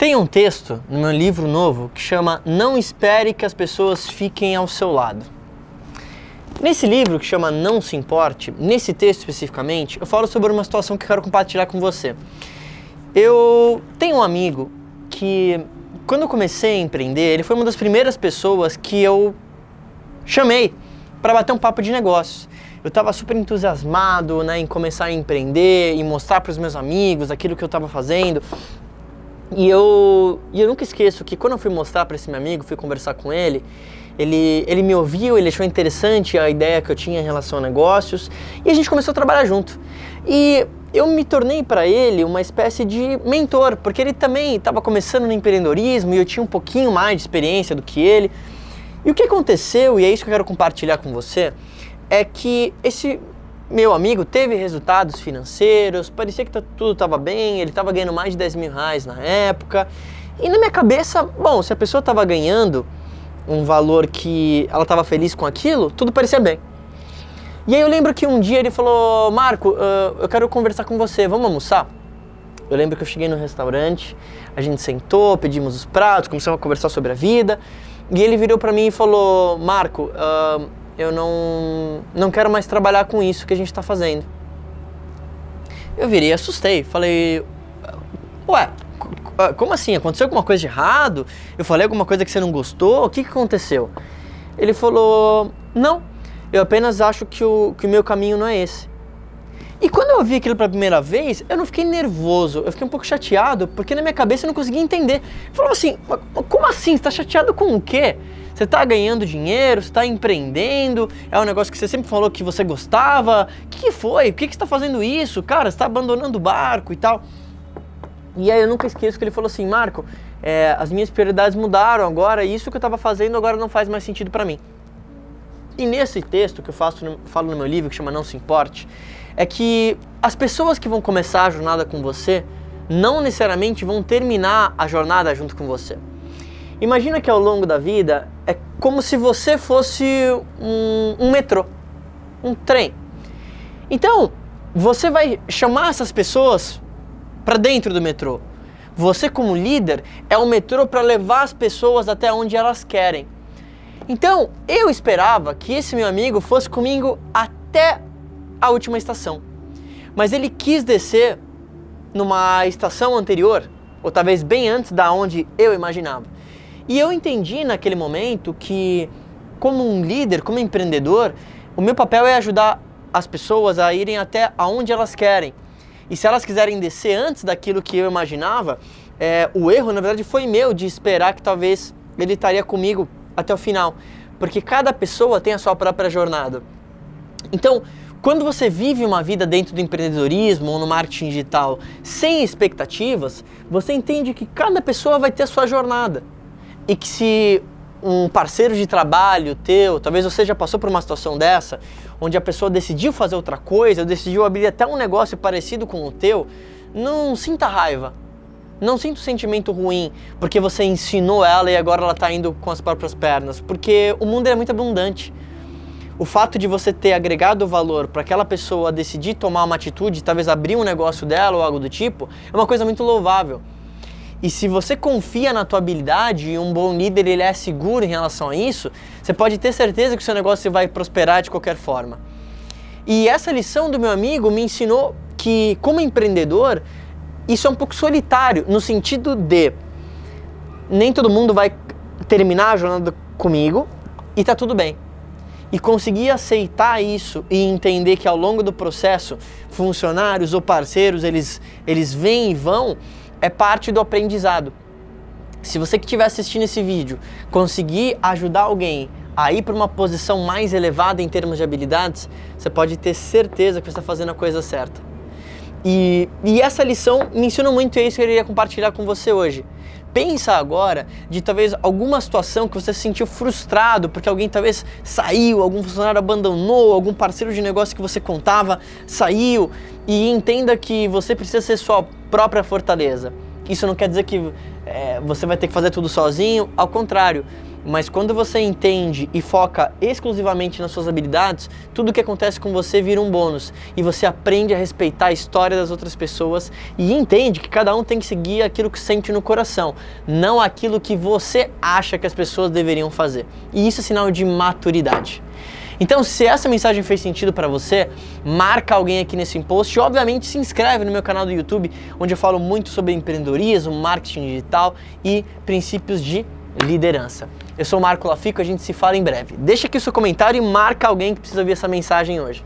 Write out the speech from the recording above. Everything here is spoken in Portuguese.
Tem um texto no meu livro novo que chama Não Espere que as pessoas fiquem ao seu lado. Nesse livro que chama Não Se Importe, nesse texto especificamente, eu falo sobre uma situação que eu quero compartilhar com você. Eu tenho um amigo que, quando eu comecei a empreender, ele foi uma das primeiras pessoas que eu chamei para bater um papo de negócios. Eu estava super entusiasmado né, em começar a empreender e mostrar para os meus amigos aquilo que eu estava fazendo. E eu, e eu nunca esqueço que quando eu fui mostrar para esse meu amigo, fui conversar com ele, ele, ele me ouviu, ele achou interessante a ideia que eu tinha em relação a negócios e a gente começou a trabalhar junto. E eu me tornei para ele uma espécie de mentor, porque ele também estava começando no empreendedorismo e eu tinha um pouquinho mais de experiência do que ele. E o que aconteceu, e é isso que eu quero compartilhar com você, é que esse meu amigo teve resultados financeiros, parecia que tá, tudo estava bem, ele estava ganhando mais de 10 mil reais na época. E na minha cabeça, bom, se a pessoa estava ganhando um valor que ela estava feliz com aquilo, tudo parecia bem. E aí eu lembro que um dia ele falou, Marco, eu quero conversar com você, vamos almoçar? Eu lembro que eu cheguei no restaurante, a gente sentou, pedimos os pratos, começamos a conversar sobre a vida, e ele virou para mim e falou, Marco, uh, eu não, não quero mais trabalhar com isso que a gente está fazendo. Eu virei assustei. Falei, ué, como assim? Aconteceu alguma coisa de errado? Eu falei alguma coisa que você não gostou? O que, que aconteceu? Ele falou, não, eu apenas acho que o, que o meu caminho não é esse. E quando eu ouvi aquilo pela primeira vez, eu não fiquei nervoso, eu fiquei um pouco chateado, porque na minha cabeça eu não conseguia entender. Eu falava assim, como assim? Você está chateado com o quê? Você está ganhando dinheiro, você está empreendendo, é um negócio que você sempre falou que você gostava. O que, foi? Por que, você está fazendo isso? Cara, você está abandonando o barco e tal. E aí eu nunca esqueço que ele falou assim, Marco, é, as minhas prioridades mudaram agora, isso que eu estava fazendo agora não faz mais sentido para mim. E nesse texto que eu faço, falo no meu livro, que chama Não Se Importe, é que as pessoas que vão começar a jornada com você não necessariamente vão terminar a jornada junto com você. Imagina que ao longo da vida é como se você fosse um, um metrô, um trem. Então, você vai chamar essas pessoas para dentro do metrô. Você, como líder, é o metrô para levar as pessoas até onde elas querem. Então, eu esperava que esse meu amigo fosse comigo até a última estação. Mas ele quis descer numa estação anterior, ou talvez bem antes da onde eu imaginava. E eu entendi naquele momento que, como um líder, como empreendedor, o meu papel é ajudar as pessoas a irem até aonde elas querem. E se elas quiserem descer antes daquilo que eu imaginava, é, o erro, na verdade, foi meu de esperar que talvez ele estaria comigo até o final. Porque cada pessoa tem a sua própria jornada. Então, quando você vive uma vida dentro do empreendedorismo ou no marketing digital sem expectativas, você entende que cada pessoa vai ter a sua jornada e que se um parceiro de trabalho teu, talvez você já passou por uma situação dessa, onde a pessoa decidiu fazer outra coisa, decidiu abrir até um negócio parecido com o teu, não sinta raiva. Não sinta um sentimento ruim porque você ensinou ela e agora ela está indo com as próprias pernas, porque o mundo é muito abundante. O fato de você ter agregado valor para aquela pessoa decidir tomar uma atitude, talvez abrir um negócio dela ou algo do tipo, é uma coisa muito louvável. E se você confia na tua habilidade e um bom líder ele é seguro em relação a isso, você pode ter certeza que o seu negócio vai prosperar de qualquer forma. E essa lição do meu amigo me ensinou que, como empreendedor, isso é um pouco solitário, no sentido de nem todo mundo vai terminar a jornada comigo e tá tudo bem. E conseguir aceitar isso e entender que ao longo do processo, funcionários ou parceiros, eles, eles vêm e vão, é parte do aprendizado. Se você que estiver assistindo esse vídeo conseguir ajudar alguém a ir para uma posição mais elevada em termos de habilidades, você pode ter certeza que você está fazendo a coisa certa. E, e essa lição me ensinou muito e é isso que eu queria compartilhar com você hoje. Pensa agora de talvez alguma situação que você se sentiu frustrado porque alguém talvez saiu, algum funcionário abandonou, algum parceiro de negócio que você contava saiu e entenda que você precisa ser sua própria fortaleza. Isso não quer dizer que é, você vai ter que fazer tudo sozinho, ao contrário, Mas quando você entende e foca exclusivamente nas suas habilidades, tudo que acontece com você vira um bônus e você aprende a respeitar a história das outras pessoas e entende que cada um tem que seguir aquilo que sente no coração, não aquilo que você acha que as pessoas deveriam fazer. E isso é sinal de maturidade. Então, se essa mensagem fez sentido para você, marca alguém aqui nesse post e, obviamente, se inscreve no meu canal do YouTube, onde eu falo muito sobre empreendedorismo, marketing digital e princípios de liderança. Eu sou o Marco Lafico, a gente se fala em breve. Deixa aqui o seu comentário e marca alguém que precisa ouvir essa mensagem hoje.